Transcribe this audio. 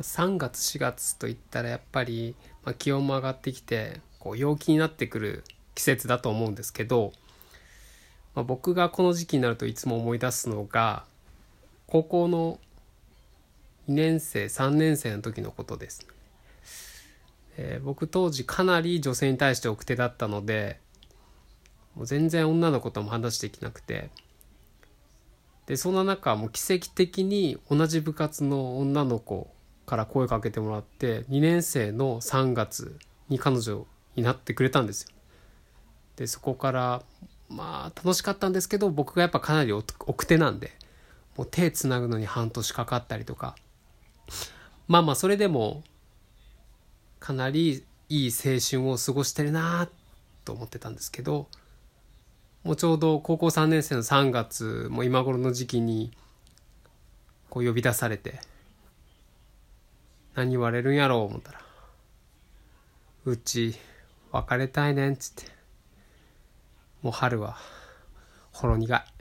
3月4月といったらやっぱり、まあ、気温も上がってきてこう陽気になってくる季節だと思うんですけど、まあ、僕がこの時期になるといつも思い出すのが高校の2年生3年生の時のことです、えー、僕当時かなり女性に対して奥手だったのでもう全然女の子とも話できなくてでそんな中もう奇跡的に同じ部活の女の子から声かけてもらって2年生の3月に彼女になってくれたんですよ。でそこからまあ楽しかったんですけど僕がやっぱかなり奥手なんでもう手つなぐのに半年かかったりとかまあまあそれでもかなりいい青春を過ごしてるなと思ってたんですけどもうちょうど高校3年生の3月も今頃の時期にこう呼び出されて何言われるんやろう思ったら「うち別れたいねん」つってもう春はほろ苦い。